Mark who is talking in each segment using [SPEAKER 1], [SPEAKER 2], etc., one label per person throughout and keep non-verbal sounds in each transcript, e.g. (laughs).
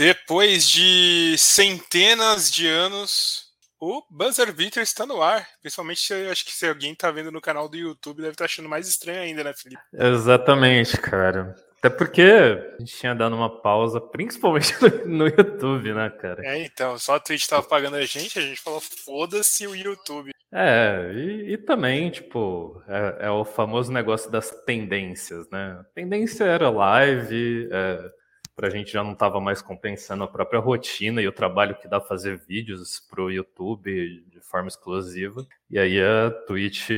[SPEAKER 1] Depois de centenas de anos, o Buzzer Beater está no ar. Principalmente, eu acho que se alguém está vendo no canal do YouTube, deve estar tá achando mais estranho ainda, né, Felipe?
[SPEAKER 2] Exatamente, cara. Até porque a gente tinha dado uma pausa, principalmente (laughs) no YouTube, né, cara?
[SPEAKER 1] É, então, só a Twitch tava pagando a gente, a gente falou, foda-se o YouTube.
[SPEAKER 2] É, e, e também, tipo, é, é, o famoso negócio das tendências, né? A tendência era live, é, pra gente já não tava mais compensando a própria rotina e o trabalho que dá fazer vídeos pro YouTube de forma exclusiva. E aí a Twitch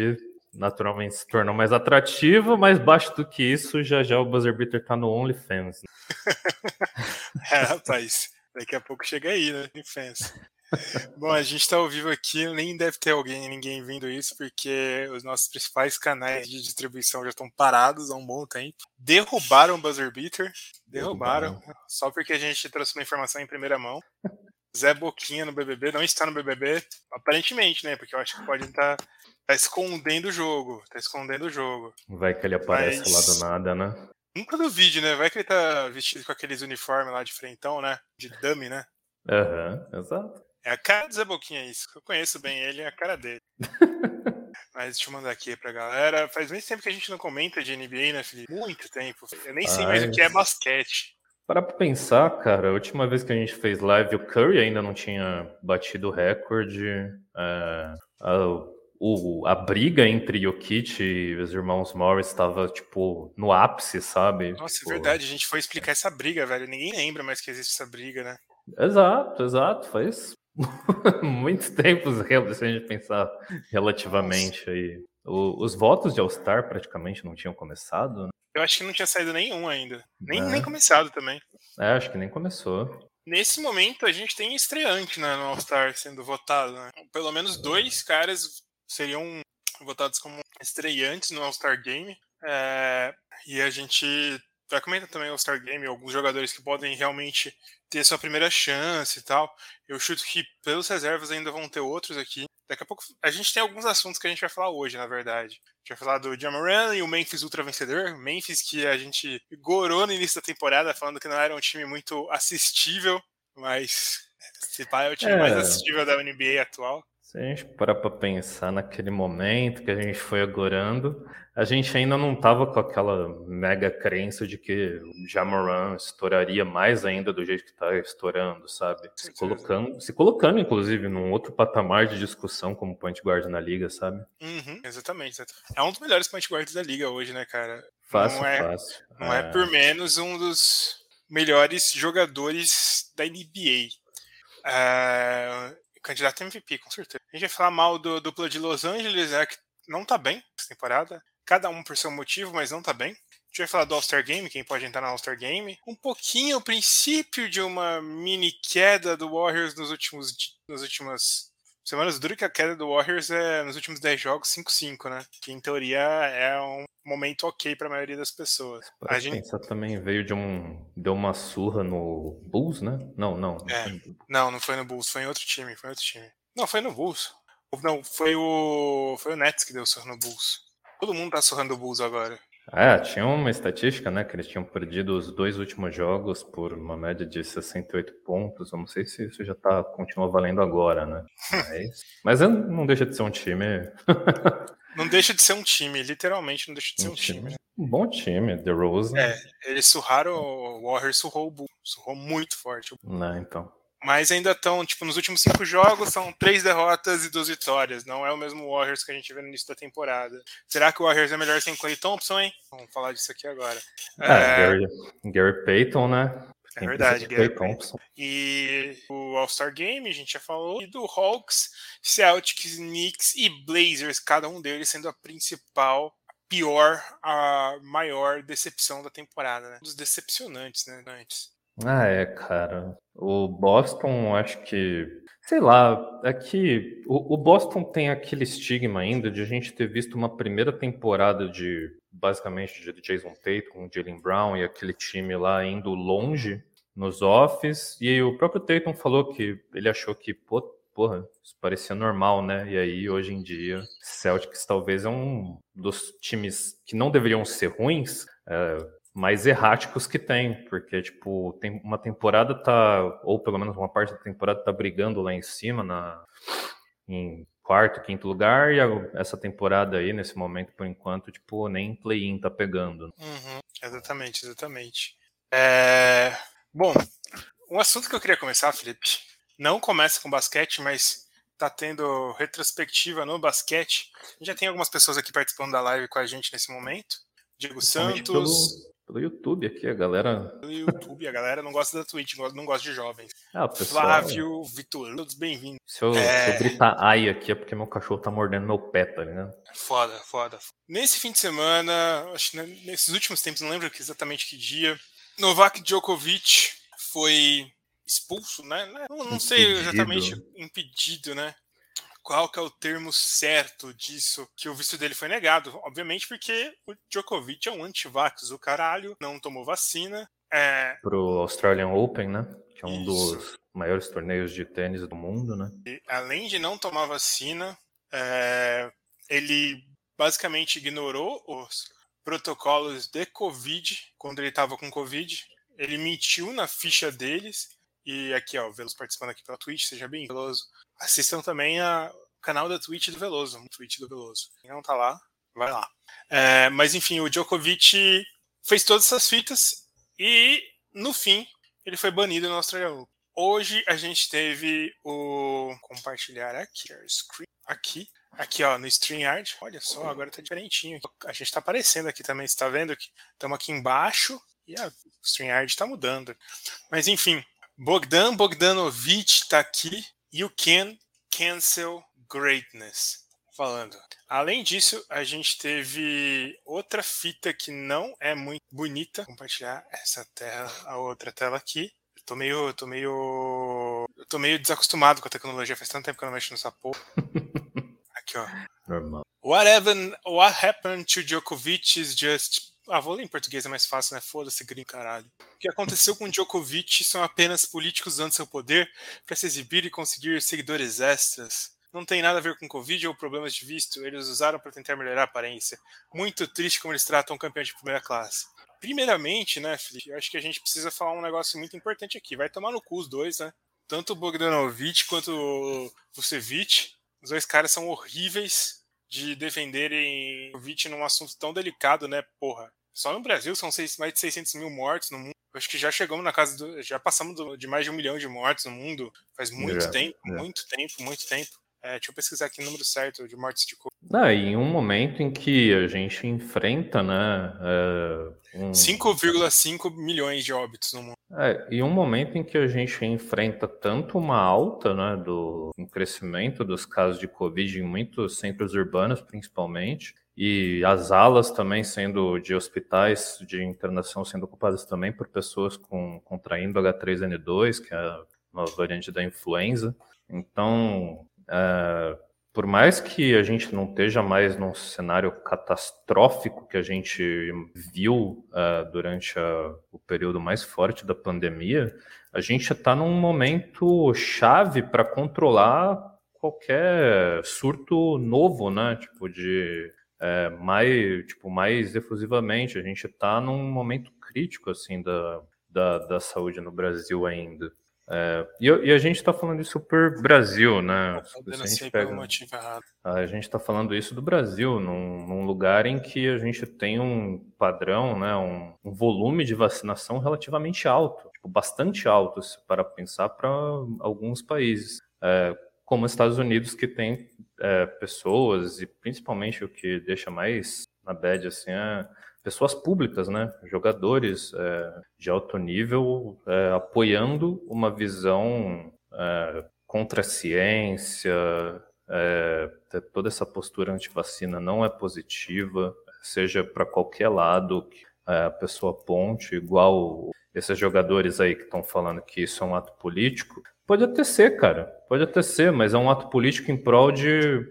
[SPEAKER 2] naturalmente se tornou mais atrativo, mais baixo do que isso, já já o Buzzer Beater tá no OnlyFans. Né? (laughs)
[SPEAKER 1] é, rapaz, daqui a pouco chega aí, né? OnlyFans. (laughs) Bom, a gente está ao vivo aqui, nem deve ter alguém, ninguém vindo isso, porque os nossos principais canais de distribuição já estão parados há um bom tempo. Derrubaram o Buzzer Beater, derrubaram, só porque a gente trouxe uma informação em primeira mão. Zé Boquinha no BBB, não está no BBB, aparentemente, né? Porque eu acho que pode estar tá escondendo o jogo. Tá escondendo o jogo.
[SPEAKER 2] Vai que ele aparece Mas... lá do nada, né?
[SPEAKER 1] Nunca duvide, né? Vai que ele tá vestido com aqueles uniformes lá de frentão, né? De dummy, né?
[SPEAKER 2] Aham, uhum, exato.
[SPEAKER 1] É a cara do Zé Boquinha isso. Eu conheço bem ele, é a cara dele. Mas deixa eu mandar aqui pra galera. Faz muito tempo que a gente não comenta de NBA, né, Felipe? Muito tempo. Eu nem sei Ai, mais o que é basquete.
[SPEAKER 2] Para pra pensar, cara, a última vez que a gente fez live, o Curry ainda não tinha batido o recorde. É, a, o, a briga entre Jokic e os irmãos Morris estava, tipo, no ápice, sabe?
[SPEAKER 1] Nossa,
[SPEAKER 2] é tipo...
[SPEAKER 1] é verdade. A gente foi explicar essa briga, velho. Ninguém lembra mais que existe essa briga, né?
[SPEAKER 2] Exato, exato. Faz (laughs) muito tempo, (laughs) se a gente pensar relativamente Nossa. aí. O, os votos de All-Star praticamente não tinham começado, né?
[SPEAKER 1] Eu acho que não tinha saído nenhum ainda. Nem, é. nem começado também.
[SPEAKER 2] É, acho que nem começou.
[SPEAKER 1] Nesse momento, a gente tem estreante né, no All-Star sendo votado. Né? Pelo menos dois caras seriam votados como estreantes no All-Star Game. É, e a gente vai comentar também o All-Star Game, alguns jogadores que podem realmente ter sua primeira chance e tal. Eu chuto que pelos reservas ainda vão ter outros aqui. Daqui a pouco a gente tem alguns assuntos que a gente vai falar hoje, na verdade. A gente vai falar do Jamoran e o Memphis ultra vencedor. Memphis que a gente gorou no início da temporada, falando que não era um time muito assistível, mas (laughs) se pá é o time é. mais assistível da NBA atual.
[SPEAKER 2] Se a gente parar para pensar naquele momento que a gente foi agorando, a gente ainda não estava com aquela mega crença de que o Jamoran estouraria mais ainda do jeito que está estourando, sabe? Se colocando, se colocando, inclusive, num outro patamar de discussão como point guard na liga, sabe?
[SPEAKER 1] Uhum, exatamente, É um dos melhores point guards da liga hoje, né, cara?
[SPEAKER 2] Fácil,
[SPEAKER 1] não é,
[SPEAKER 2] fácil.
[SPEAKER 1] Não é. é por menos um dos melhores jogadores da NBA. Uh, candidato MVP, com certeza. A gente vai falar mal do dupla de Los Angeles, né, que não tá bem essa temporada. Cada um por seu motivo, mas não tá bem. A gente vai falar do All-Star Game, quem pode entrar no All-Star Game. Um pouquinho o princípio de uma mini queda do Warriors nos últimos, nas últimas semanas. Duro que a queda do Warriors é nos últimos 10 jogos 5-5, né? Que em teoria é um momento ok para a maioria das pessoas.
[SPEAKER 2] A gente também veio de um deu uma surra no Bulls, né? Não, não.
[SPEAKER 1] Não, é. não, não foi no Bulls, foi em outro time, foi em outro time. Não, foi no Bulls. Não, foi o foi o Nets que deu surra no Bulls. Todo mundo tá surrando o Bulls agora.
[SPEAKER 2] É, tinha uma estatística, né, que eles tinham perdido os dois últimos jogos por uma média de 68 pontos. Eu não sei se isso já tá, continua valendo agora, né? (laughs) Mas, mas não deixa de ser um time. (laughs)
[SPEAKER 1] não deixa de ser um time, literalmente não deixa de ser um, um time. time.
[SPEAKER 2] Um bom time, The Rose.
[SPEAKER 1] É, eles surraram, o Warriors surrou o Bull, surrou muito forte.
[SPEAKER 2] Não, então.
[SPEAKER 1] Mas ainda estão, tipo, nos últimos cinco jogos são três derrotas e duas vitórias. Não é o mesmo Warriors que a gente vê no início da temporada. Será que o Warriors é melhor sem Clay Thompson, hein? Vamos falar disso aqui agora.
[SPEAKER 2] É, é... Gary, Gary Payton, né?
[SPEAKER 1] É verdade, Gary Thompson. E o All-Star Game, a gente já falou. E do Hawks, Celtics, Knicks e Blazers, cada um deles sendo a principal pior, a maior decepção da temporada, né? Um dos decepcionantes, né? Antes.
[SPEAKER 2] Ah, é, cara. O Boston, acho que. Sei lá, é que o, o Boston tem aquele estigma ainda de a gente ter visto uma primeira temporada de basicamente de Jason Tatum, Jalen Brown e aquele time lá indo longe nos offs. E o próprio Tatum falou que ele achou que, pô, porra, isso parecia normal, né? E aí, hoje em dia, Celtics talvez é um dos times que não deveriam ser ruins, é, mais erráticos que tem, porque, tipo, tem uma temporada tá, ou pelo menos uma parte da temporada tá brigando lá em cima, na, em quarto, quinto lugar, e a, essa temporada aí, nesse momento, por enquanto, tipo, nem play-in tá pegando.
[SPEAKER 1] Uhum, exatamente, exatamente. É... Bom, um assunto que eu queria começar, Felipe, não começa com basquete, mas tá tendo retrospectiva no basquete. Já tem algumas pessoas aqui participando da live com a gente nesse momento. Diego Santos,
[SPEAKER 2] pelo YouTube aqui, a galera.
[SPEAKER 1] Pelo YouTube, a galera não gosta da Twitch, não gosta de jovens.
[SPEAKER 2] Ah, pessoal...
[SPEAKER 1] Flávio, Vitor, todos bem-vindos.
[SPEAKER 2] Se, eu, é... se eu gritar ai aqui é porque meu cachorro tá mordendo meu pé, tá ligado?
[SPEAKER 1] Foda, foda. Nesse fim de semana, acho que nesses últimos tempos, não lembro exatamente que dia, Novak Djokovic foi expulso, né? Não, não sei exatamente impedido, né? Qual que é o termo certo disso, que o visto dele foi negado. Obviamente porque o Djokovic é um antivax do caralho, não tomou vacina. É...
[SPEAKER 2] Pro Australian Open, né? Que é um Isso. dos maiores torneios de tênis do mundo, né?
[SPEAKER 1] E, além de não tomar vacina, é... ele basicamente ignorou os protocolos de Covid quando ele estava com Covid. Ele mentiu na ficha deles. E aqui, ó, o Veloso participando aqui pela Twitch, seja bem Veloso assistam também a, canal da Twitch do Veloso, Twitch do Veloso. Quem não tá lá, vai lá. É, mas enfim, o Djokovic fez todas essas fitas e no fim ele foi banido no Australian Hoje a gente teve o compartilhar aqui, aqui, aqui ó, no StreamYard. Olha só, agora tá diferentinho. A gente tá aparecendo aqui também, você tá vendo que estamos aqui embaixo e a, o StreamYard tá mudando. Mas enfim, Bogdan Bogdanovic tá aqui You Can Cancel Greatness. Falando. Além disso, a gente teve outra fita que não é muito bonita. Vou compartilhar essa tela, a outra tela aqui. Eu tô meio. Eu tô meio. Eu tô meio desacostumado com a tecnologia. Faz tanto tempo que eu não mexo nessa porra. (laughs) Aqui, ó.
[SPEAKER 2] Normal.
[SPEAKER 1] What happened, what happened to Djokovic is just ah, vou ler em português, é mais fácil, né? Foda-se, gringo, caralho. O que aconteceu com Djokovic são apenas políticos usando seu poder para se exibir e conseguir seguidores extras. Não tem nada a ver com Covid ou problemas de visto, eles usaram para tentar melhorar a aparência. Muito triste como eles tratam um campeão de primeira classe. Primeiramente, né, Felipe, eu acho que a gente precisa falar um negócio muito importante aqui. Vai tomar no cu os dois, né? Tanto o Bogdanovic quanto o Vucevic. Os dois caras são horríveis de defenderem o Vit num assunto tão delicado, né? Porra. Só no Brasil são seis, mais de 600 mil mortos no mundo. Acho que já chegamos na casa do. Já passamos do, de mais de um milhão de mortes no mundo. Faz muito tempo, muito tempo, muito tempo. É, deixa eu pesquisar aqui o número certo de mortes de
[SPEAKER 2] Ah, em um momento em que a gente enfrenta, né?
[SPEAKER 1] É, um... 5,5 milhões de óbitos no mundo.
[SPEAKER 2] É, e um momento em que a gente enfrenta tanto uma alta, né, do um crescimento dos casos de Covid em muitos centros urbanos, principalmente, e as alas também sendo de hospitais de internação sendo ocupadas também por pessoas com contraindo H3N2, que é a nova variante da influenza. Então, é, por mais que a gente não esteja mais num cenário catastrófico que a gente viu uh, durante a, o período mais forte da pandemia, a gente está num momento chave para controlar qualquer surto novo, né? Tipo de é, mais, tipo, mais efusivamente. A gente está num momento crítico assim da, da, da saúde no Brasil ainda. É, e, e, a gente está falando isso por Brasil, né?
[SPEAKER 1] A gente, pega,
[SPEAKER 2] a gente está falando isso do Brasil, num, num, lugar em que a gente tem um padrão, né, um, um volume de vacinação relativamente alto, tipo, bastante alto, para pensar para alguns países, é, como os Estados Unidos, que tem é, pessoas, e principalmente o que deixa mais na bad assim, é pessoas públicas, né, jogadores é, de alto nível é, apoiando uma visão é, contra a ciência, é, toda essa postura anti-vacina não é positiva, seja para qualquer lado que é, a pessoa ponte, igual esses jogadores aí que estão falando que isso é um ato político, pode até ser, cara, pode até ser, mas é um ato político em prol de,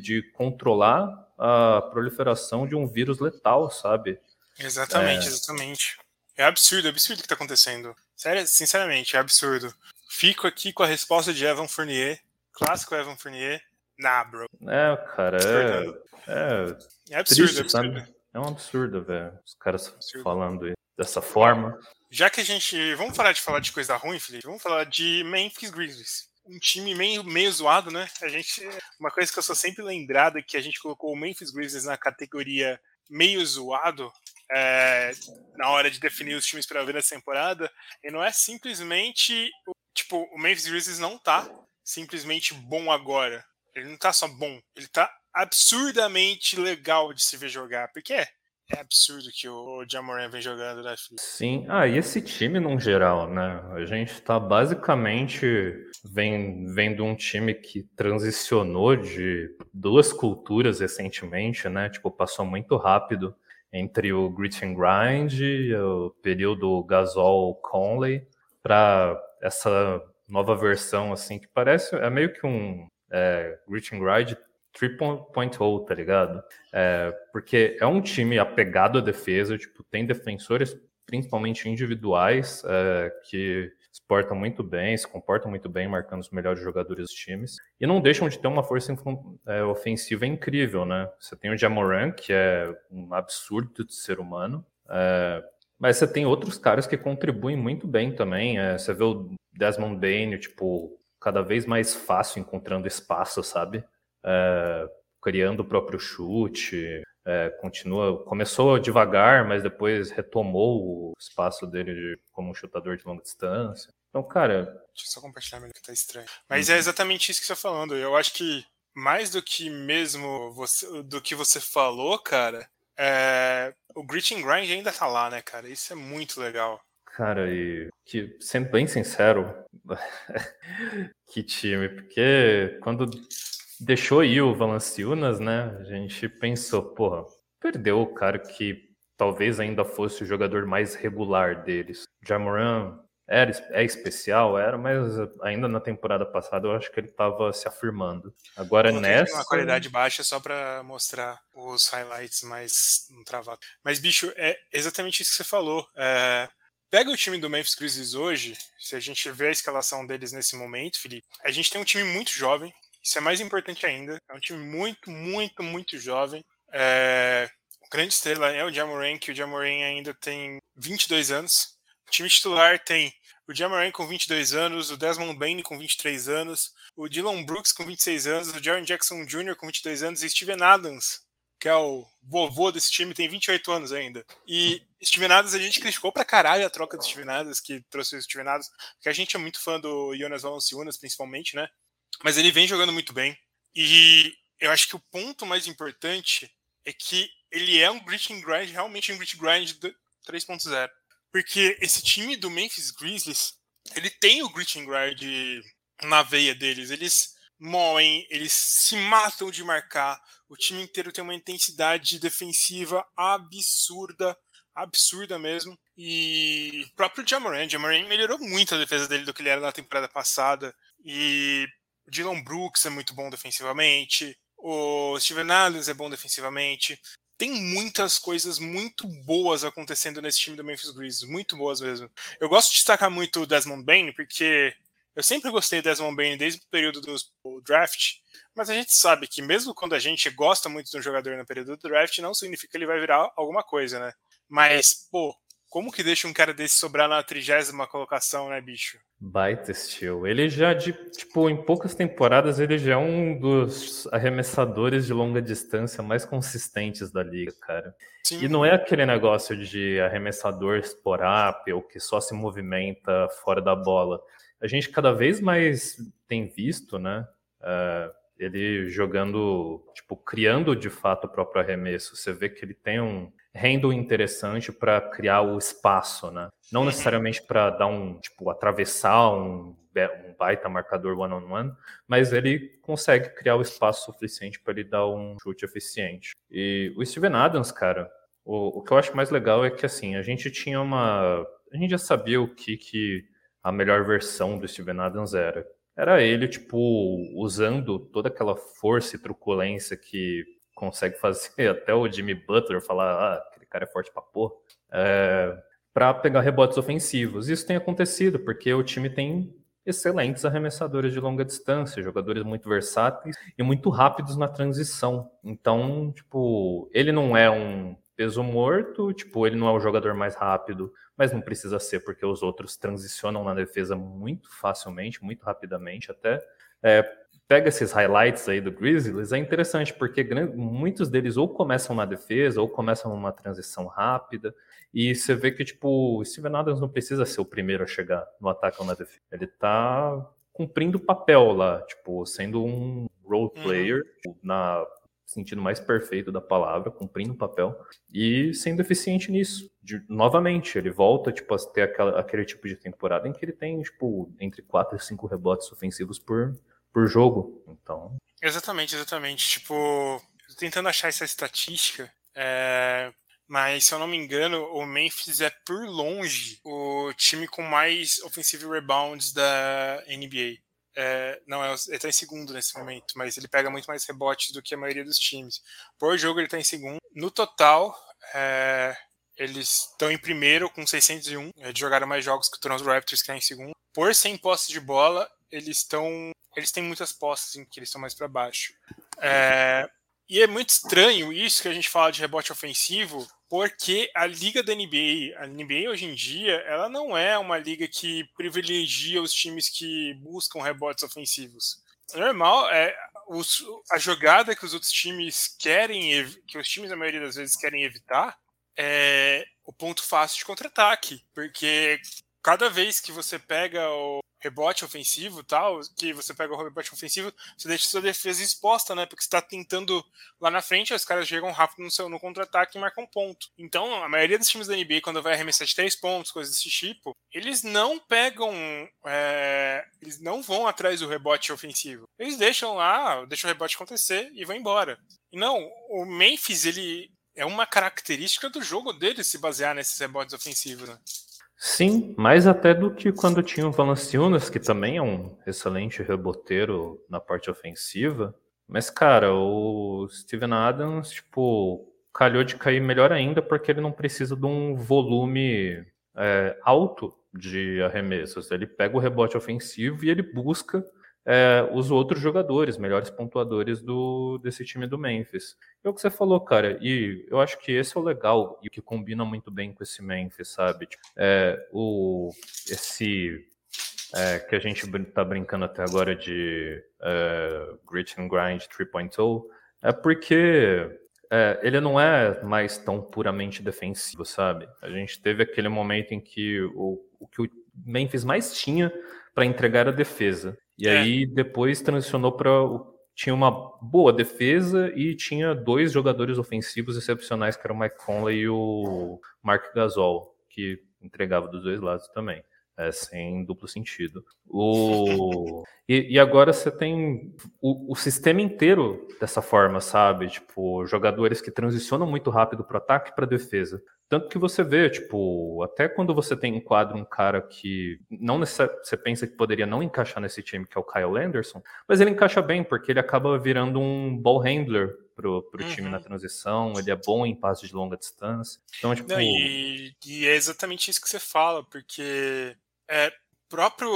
[SPEAKER 2] de controlar a proliferação de um vírus letal, sabe?
[SPEAKER 1] Exatamente, é... exatamente. É absurdo, é absurdo o que está acontecendo. Sério, sinceramente, é absurdo. Fico aqui com a resposta de Evan Fournier, clássico Evan Fournier. Nah, bro.
[SPEAKER 2] É, cara, é. É,
[SPEAKER 1] é absurdo, triste, é absurdo.
[SPEAKER 2] Sabe? É um absurdo, velho. Os caras absurdo. falando dessa forma.
[SPEAKER 1] Já que a gente. Vamos parar de falar de coisa ruim, Felipe? Vamos falar de Memphis Grizzlies. Um time meio, meio zoado, né? A gente. Uma coisa que eu sou sempre lembrado é que a gente colocou o Memphis Grizzlies na categoria meio zoado é, na hora de definir os times para ver nessa temporada. E não é simplesmente. Tipo, o Memphis Grizzlies não tá simplesmente bom agora. Ele não tá só bom, ele tá absurdamente legal de se ver jogar. Porque é, é absurdo que o Jamoran vem jogando, né, filho?
[SPEAKER 2] Sim, ah, e esse time num geral, né? A gente tá basicamente vem, vendo um time que transicionou de duas culturas recentemente, né? Tipo, passou muito rápido entre o Grit and Grind, o período Gasol Conley, para essa nova versão, assim, que parece, é meio que um é, Grit and Grind 3.0, tá ligado? É, porque é um time apegado à defesa, tipo, tem defensores, principalmente individuais, é, que se portam muito bem, se comportam muito bem, marcando os melhores jogadores dos times, e não deixam de ter uma força é, ofensiva incrível, né? Você tem o Jamoran, que é um absurdo de ser humano, é, mas você tem outros caras que contribuem muito bem também. É, você vê o Desmond Bain, tipo, cada vez mais fácil encontrando espaço, sabe? É, criando o próprio chute, é, continua, começou devagar, mas depois retomou o espaço dele de, como um chutador de longa distância. Então, cara.
[SPEAKER 1] Deixa eu só compartilhar melhor que tá estranho. Mas uhum. é exatamente isso que você está falando. Eu acho que mais do que mesmo você, do que você falou, cara, é, o Grit and Grind ainda tá lá, né, cara? Isso é muito legal.
[SPEAKER 2] Cara, e que, sendo bem sincero, (laughs) que time, porque quando deixou aí o Valanciunas, né? A gente pensou, porra, perdeu o cara que talvez ainda fosse o jogador mais regular deles. Jamoran era, é especial, era, mas ainda na temporada passada eu acho que ele estava se afirmando. Agora nessa.
[SPEAKER 1] Uma qualidade baixa só para mostrar os highlights mais travados. Mas, bicho, é exatamente isso que você falou. É... Pega o time do Memphis Grizzlies hoje, se a gente vê a escalação deles nesse momento, Felipe, a gente tem um time muito jovem, isso é mais importante ainda. É um time muito, muito, muito jovem. É... A grande estrela é o Jamoran, que o Jamoran ainda tem 22 anos. O time titular tem o Jamoran com 22 anos, o Desmond Bain com 23 anos, o Dylan Brooks com 26 anos, o Jaron Jackson Jr. com 22 anos e Steven Adams, que é o vovô desse time, tem 28 anos ainda. E Steven Adams, a gente criticou pra caralho a troca do Steven Adams, que trouxe o Steven Adams, porque a gente é muito fã do Jonas Valanciunas, principalmente, né? Mas ele vem jogando muito bem. E eu acho que o ponto mais importante é que ele é um grit and grind, realmente um grit grind 3.0. Porque esse time do Memphis Grizzlies, ele tem o grit and grind na veia deles. Eles moem, eles se matam de marcar. O time inteiro tem uma intensidade defensiva absurda, absurda mesmo. E o próprio Jamoran, Jamoran melhorou muito a defesa dele do que ele era na temporada passada. E Dylan Brooks é muito bom defensivamente. O Steven Adams é bom defensivamente. Tem muitas coisas muito boas acontecendo nesse time do Memphis Grizzlies, muito boas mesmo. Eu gosto de destacar muito o Desmond Bain, porque eu sempre gostei do Desmond Bain desde o período do draft, mas a gente sabe que mesmo quando a gente gosta muito de um jogador no período do draft, não significa que ele vai virar alguma coisa, né? Mas, pô, como que deixa um cara desse sobrar na trigésima colocação, né, bicho?
[SPEAKER 2] Baita estilo. Ele já, de, tipo, em poucas temporadas, ele já é um dos arremessadores de longa distância mais consistentes da liga, cara. Sim. E não é aquele negócio de arremessador ou que só se movimenta fora da bola. A gente cada vez mais tem visto, né? Uh, ele jogando, tipo, criando de fato o próprio arremesso. Você vê que ele tem um handle interessante para criar o espaço, né? Não necessariamente para dar um, tipo, atravessar um, um baita marcador one-on-one, -on -one, mas ele consegue criar o espaço suficiente para ele dar um chute eficiente. E o Steven Adams, cara, o, o que eu acho mais legal é que, assim, a gente tinha uma... A gente já sabia o que, que a melhor versão do Steven Adams era. Era ele, tipo, usando toda aquela força e truculência que consegue fazer (laughs) até o Jimmy Butler falar, ah, aquele cara é forte pra porra, é, para pegar rebotes ofensivos. Isso tem acontecido, porque o time tem excelentes arremessadores de longa distância, jogadores muito versáteis e muito rápidos na transição. Então, tipo, ele não é um peso morto, tipo, ele não é o jogador mais rápido, mas não precisa ser, porque os outros transicionam na defesa muito facilmente, muito rapidamente até. É, pega esses highlights aí do Grizzlies, é interessante, porque muitos deles ou começam na defesa, ou começam numa transição rápida, e você vê que, tipo, o Steven Adams não precisa ser o primeiro a chegar no ataque ou na defesa. Ele tá cumprindo o papel lá, tipo, sendo um role uhum. player uhum. na sentido mais perfeito da palavra, cumprindo o papel e sendo eficiente nisso. De, novamente, ele volta tipo, a ter aquela, aquele tipo de temporada em que ele tem tipo, entre 4 e 5 rebotes ofensivos por, por jogo. Então.
[SPEAKER 1] Exatamente, exatamente. Tipo, tentando achar essa estatística, é, mas se eu não me engano, o Memphis é por longe o time com mais offensive rebounds da NBA. É, não, é, ele está em segundo nesse momento, mas ele pega muito mais rebotes do que a maioria dos times. Por jogo ele está em segundo. No total, é, eles estão em primeiro com 601. Eles jogaram mais jogos que o Toronto Raptors, que está em segundo. Por 100 posses de bola, eles estão. Eles têm muitas posses em que eles estão mais para baixo. É, e é muito estranho isso que a gente fala de rebote ofensivo, porque a liga da NBA, a NBA hoje em dia, ela não é uma liga que privilegia os times que buscam rebotes ofensivos. É normal é os, a jogada que os outros times querem, que os times a maioria das vezes querem evitar, é o ponto fácil de contra-ataque, porque cada vez que você pega o, rebote ofensivo tal, que você pega o rebote ofensivo, você deixa sua defesa exposta, né? Porque você está tentando lá na frente, os caras chegam rápido no seu no contra-ataque e marcam ponto. Então, a maioria dos times da NBA, quando vai arremessar de três pontos, coisas desse tipo, eles não pegam. É, eles não vão atrás do rebote ofensivo. Eles deixam lá, deixam o rebote acontecer e vão embora. Não, o Memphis, ele. É uma característica do jogo dele se basear nesses rebotes ofensivos, né?
[SPEAKER 2] Sim, mais até do que quando tinha o Valanciunas, que também é um excelente reboteiro na parte ofensiva. Mas, cara, o Steven Adams, tipo, calhou de cair melhor ainda porque ele não precisa de um volume é, alto de arremessos. Ele pega o rebote ofensivo e ele busca é, os outros jogadores, melhores pontuadores do, desse time do Memphis. É o que você falou, cara, e eu acho que esse é o legal e o que combina muito bem com esse Memphis, sabe? Tipo, é, o, esse é, que a gente tá brincando até agora de é, Grit and Grind 3.0 é porque é, ele não é mais tão puramente defensivo, sabe? A gente teve aquele momento em que o, o que o Memphis mais tinha para entregar a defesa. E é. aí depois transicionou para tinha uma boa defesa e tinha dois jogadores ofensivos excepcionais, que eram o Mike Conley e o Mark Gasol, que entregava dos dois lados também. É, sem duplo sentido. O... (laughs) E, e agora você tem o, o, sistema inteiro dessa forma, sabe? Tipo, jogadores que transicionam muito rápido para ataque e para defesa. Tanto que você vê, tipo, até quando você tem em quadro um cara que não você pensa que poderia não encaixar nesse time, que é o Kyle Anderson, mas ele encaixa bem, porque ele acaba virando um ball handler pro, pro uhum. time na transição, ele é bom em passes de longa distância. Então, tipo...
[SPEAKER 1] Não, e, e, é exatamente isso que você fala, porque é, próprio,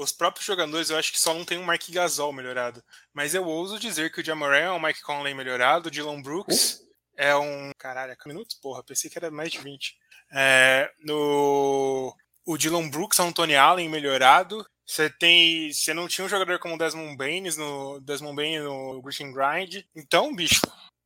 [SPEAKER 1] os próprios jogadores eu acho que só não tem um Mike Gasol melhorado. Mas eu ouso dizer que o Jamoran é um Mike Conley melhorado, o Dylan Brooks... Uh? É um. Caralho, é minutos? Porra, pensei que era mais de 20. É, no. O Dylan Brooks é um Tony Allen melhorado. Você tem. Você não tinha um jogador como o Desmond Baines no. Desmond Baines no Green Grind. Então, bicho,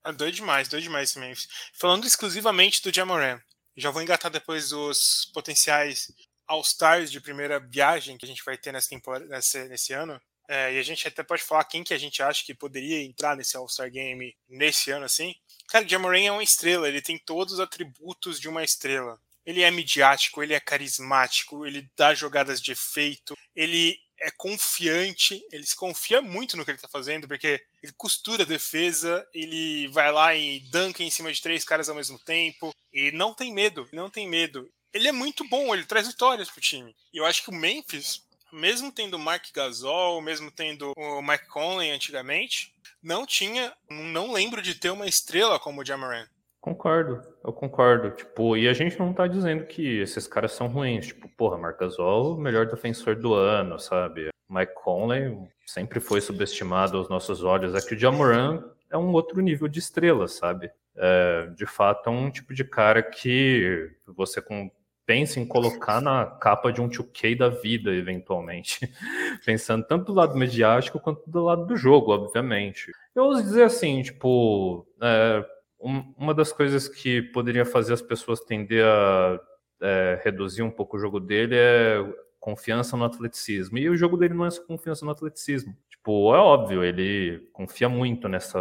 [SPEAKER 1] é doido demais, doido demais esse Memphis. Falando exclusivamente do Jamoran. Já vou engatar depois os potenciais All-Stars de primeira viagem que a gente vai ter nessa temporada, nesse, nesse ano. É, e a gente até pode falar quem que a gente acha que poderia entrar nesse All-Star Game nesse ano, assim. Cara, o Jamoran é uma estrela, ele tem todos os atributos de uma estrela. Ele é midiático, ele é carismático, ele dá jogadas de efeito, ele é confiante, ele se confia muito no que ele tá fazendo, porque ele costura a defesa, ele vai lá e danca em cima de três caras ao mesmo tempo, e não tem medo, não tem medo. Ele é muito bom, ele traz vitórias pro time. E eu acho que o Memphis, mesmo tendo Mark Gasol, mesmo tendo o Mike Conley antigamente, não tinha, não lembro de ter uma estrela como o Jamaran.
[SPEAKER 2] Concordo, eu concordo. Tipo, e a gente não tá dizendo que esses caras são ruins. Tipo, porra, Marcasol, melhor defensor do ano, sabe? Mike Conley sempre foi subestimado aos nossos olhos. É que o Jamoran é um outro nível de estrela, sabe? É, de fato, é um tipo de cara que você com, pensa em colocar na capa de um 2K da vida, eventualmente. (laughs) Pensando tanto do lado mediático quanto do lado do jogo, obviamente. Eu ouso dizer assim, tipo, é, um, uma das coisas que poderia fazer as pessoas tender a é, reduzir um pouco o jogo dele é confiança no atleticismo. E o jogo dele não é só confiança no atleticismo. Tipo, é óbvio, ele confia muito nessa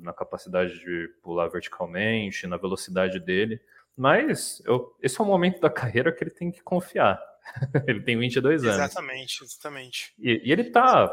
[SPEAKER 2] na capacidade de pular verticalmente, na velocidade dele. Mas eu, esse é o momento da carreira que ele tem que confiar. (laughs) ele tem 22 anos.
[SPEAKER 1] Exatamente, exatamente.
[SPEAKER 2] E, e ele tá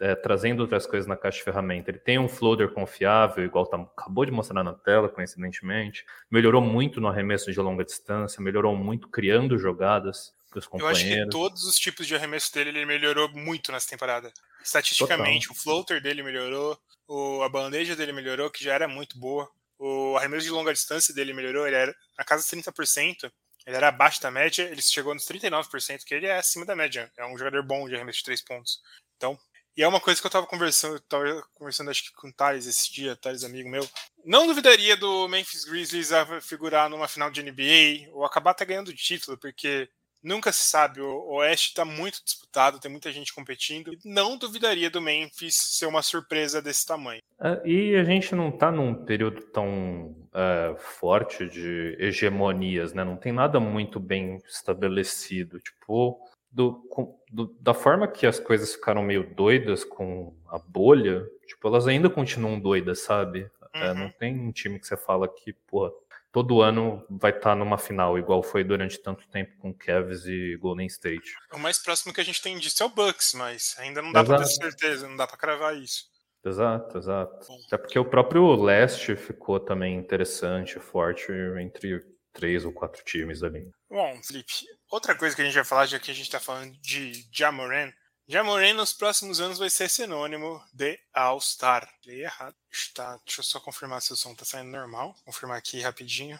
[SPEAKER 2] é, trazendo outras coisas na caixa de ferramenta. Ele tem um floater confiável, igual tá, acabou de mostrar na tela, coincidentemente. Melhorou muito no arremesso de longa distância, melhorou muito criando jogadas para os companheiros.
[SPEAKER 1] Eu acho que todos os tipos de arremesso dele ele melhorou muito nessa temporada. Estatisticamente, Total. o floater dele melhorou, o, a bandeja dele melhorou, que já era muito boa. O arremesso de longa distância dele melhorou, ele era na casa dos 30%, ele era abaixo da média, ele chegou nos 39%, que ele é acima da média. É um jogador bom de arremesso de três pontos. Então, e é uma coisa que eu tava conversando, tava conversando acho que com o Thales esse dia, Thales amigo meu. Não duvidaria do Memphis Grizzlies a figurar numa final de NBA ou acabar até ganhando o título, porque nunca se sabe, o Oeste está muito disputado, tem muita gente competindo. Não duvidaria do Memphis ser uma surpresa desse tamanho.
[SPEAKER 2] Uh, e a gente não está num período tão uh, forte de hegemonias, né? Não tem nada muito bem estabelecido. Tipo, do, do, da forma que as coisas ficaram meio doidas com a bolha, tipo, elas ainda continuam doidas, sabe? Uhum. É, não uhum. tem um time que você fala que, pô, todo ano vai estar tá numa final, igual foi durante tanto tempo com Cavs e Golden State.
[SPEAKER 1] O mais próximo que a gente tem disso é o Bucks, mas ainda não dá para ter certeza, não dá para cravar isso.
[SPEAKER 2] Exato, exato. Bom. Até porque o próprio leste ficou também interessante, forte entre três ou quatro times ali.
[SPEAKER 1] Bom, Felipe, outra coisa que a gente vai falar, já que a gente está falando de Jamoran, Jamoran nos próximos anos vai ser sinônimo de All-Star. Falei errado. Está, deixa eu só confirmar se o som está saindo normal. Confirmar aqui rapidinho.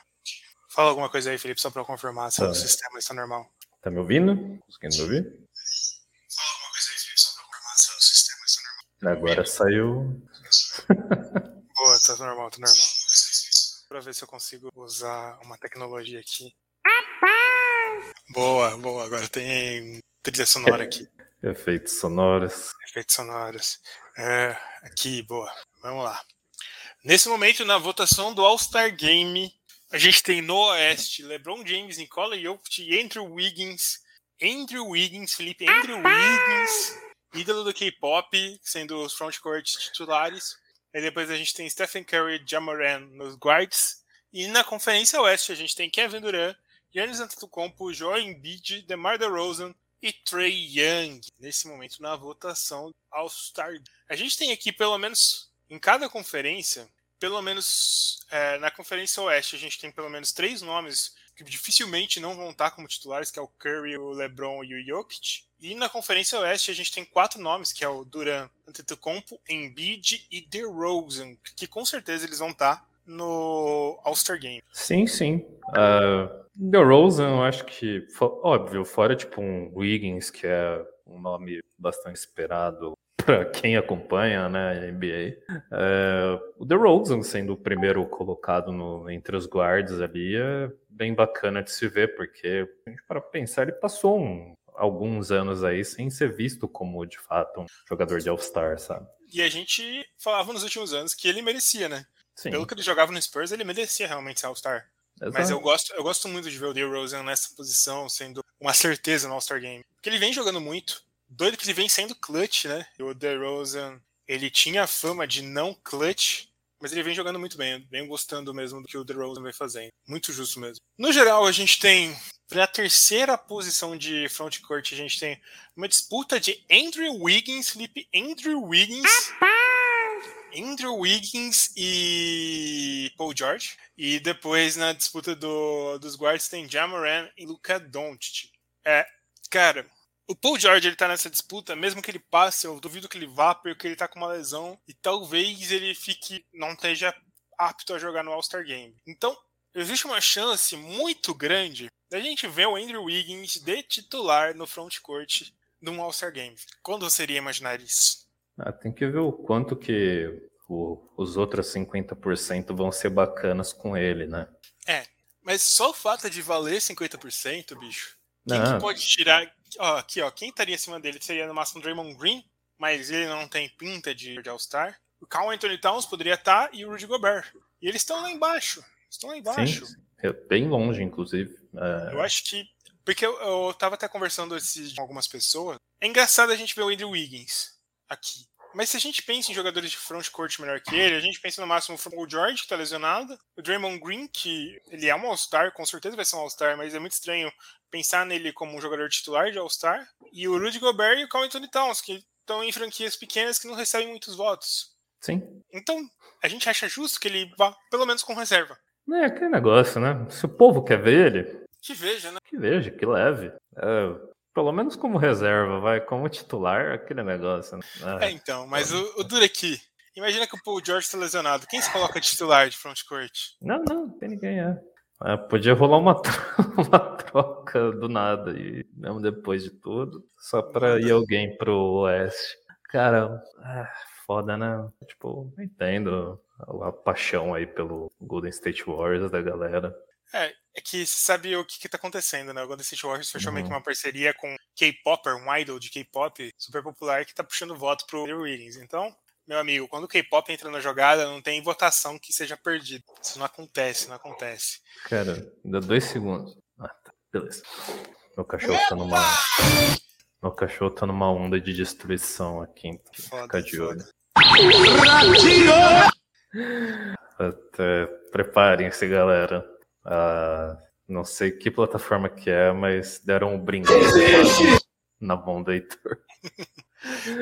[SPEAKER 1] Fala alguma coisa aí, Felipe, só para eu confirmar se tá. o sistema está normal.
[SPEAKER 2] Tá me ouvindo? Conseguindo me ouvir?
[SPEAKER 1] Fala alguma coisa aí, Felipe, só para confirmar se o sistema está normal.
[SPEAKER 2] Agora saiu. (laughs)
[SPEAKER 1] Boa, tá normal, tá normal. Para ver se eu consigo usar uma tecnologia aqui. Boa, boa. Agora tem trilha sonora aqui.
[SPEAKER 2] Efeitos sonoros.
[SPEAKER 1] Efeitos sonoros. É, aqui, boa. Vamos lá. Nesse momento, na votação do All-Star Game, a gente tem no Oeste LeBron James, Nikola Jokic, Andrew Wiggins, Andrew Wiggins, Felipe Andrew Wiggins, ídolo do K-pop, sendo os frontcourt titulares. E depois a gente tem Stephen Curry e Jamoran nos guards. E na Conferência Oeste a gente tem Kevin Durant, Giannis Antetokounmpo, Joel Embiid, DeMar DeRozan e Trey Young. Nesse momento na votação All-Star. A gente tem aqui pelo menos em cada conferência, pelo menos é, na Conferência Oeste a gente tem pelo menos três nomes que dificilmente não vão estar como titulares, que é o Curry, o LeBron e o Jokic. E na Conferência Oeste a gente tem quatro nomes, que é o Duran, Antetokounmpo, Embiid e DeRozan, que com certeza eles vão estar no All-Star Game.
[SPEAKER 2] Sim, sim. Uh, DeRozan, eu acho que, óbvio, fora tipo um Wiggins, que é um nome bastante esperado para quem acompanha né, a NBA. É, o DeRozan sendo o primeiro colocado no, entre os guards ali é bem bacana de se ver, porque para pensar, ele passou um, alguns anos aí sem ser visto como, de fato, um jogador de All-Star, sabe?
[SPEAKER 1] E a gente falava nos últimos anos que ele merecia, né? Sim. Pelo que ele jogava no Spurs, ele merecia realmente ser All-Star. Mas eu gosto, eu gosto muito de ver o DeRozan nessa posição, sendo uma certeza no All-Star Game. Porque ele vem jogando muito. Doido que ele vem sendo clutch, né? E o DeRozan, ele tinha a fama de não clutch, mas ele vem jogando muito bem. Venho gostando mesmo do que o DeRozan vem fazendo. Muito justo mesmo. No geral, a gente tem para a terceira posição de frontcourt, a gente tem uma disputa de Andrew Wiggins, Felipe Andrew Wiggins. Andrew Wiggins e Paul George. E depois na disputa do, dos guards tem Jamoran e Luca Doncic. É, cara, o Paul George ele tá nessa disputa, mesmo que ele passe, eu duvido que ele vá, porque ele tá com uma lesão e talvez ele fique não esteja apto a jogar no All-Star Game. Então, existe uma chance muito grande da gente ver o Andrew Wiggins de titular no frontcourt num All-Star Game. Quando você iria imaginar isso?
[SPEAKER 2] Ah, tem que ver o quanto que o, os outros 50% vão ser bacanas com ele, né?
[SPEAKER 1] É, mas só o fato de valer 50%, bicho. Quem que pode tirar. Ó, aqui, ó. Quem estaria acima dele seria no máximo Draymond Green, mas ele não tem pinta de, de All-Star. O Carl Anthony Towns poderia estar e o Rudy Gobert. E eles estão lá embaixo. Estão lá embaixo. Sim,
[SPEAKER 2] bem longe, inclusive.
[SPEAKER 1] É... Eu acho que. Porque eu, eu tava até conversando com algumas pessoas. É engraçado a gente ver o Andrew Wiggins aqui. Mas se a gente pensa em jogadores de front court melhor que ele, a gente pensa no máximo o George, que tá lesionado, o Draymond Green, que ele é um All-Star, com certeza vai ser um All-Star, mas é muito estranho pensar nele como um jogador titular de All-Star, e o Rudy Gobert e o Carl Anthony Towns, que estão em franquias pequenas que não recebem muitos votos.
[SPEAKER 2] Sim.
[SPEAKER 1] Então, a gente acha justo que ele vá, pelo menos, com reserva.
[SPEAKER 2] É aquele negócio, né? Se o povo quer ver ele.
[SPEAKER 1] Que veja, né?
[SPEAKER 2] Que veja, que leve. É, pelo menos como reserva, vai. Como titular, aquele negócio. Né?
[SPEAKER 1] É, é então, mas o, o duro aqui. Imagina que o Paul George está lesionado. Quem se coloca titular de frontcourt?
[SPEAKER 2] Não, não, não tem ninguém, é. é podia rolar uma, (laughs) uma troca do nada, e mesmo depois de tudo, só para ir alguém pro Oeste. Cara, ah, foda, né? Tipo, entendo a paixão aí pelo Golden State Warriors da galera.
[SPEAKER 1] É, é que você sabe o que, que tá acontecendo, né? O Golden State Warriors fechou uhum. meio que uma parceria com K-Popper, um idol de K-pop super popular que tá puxando voto pro Andrew Wiggins. Então, meu amigo, quando o K-pop entra na jogada, não tem votação que seja perdida. Isso não acontece, não acontece.
[SPEAKER 2] Cara, ainda dois segundos. Ah, tá. Beleza. Meu cachorro tá numa. Meu cachorro tá numa onda de destruição aqui. Foda, Fica de olho. Até, preparem-se, galera. Ah, não sei que plataforma que é, mas deram um brinde (laughs) na mão do Heitor. (laughs)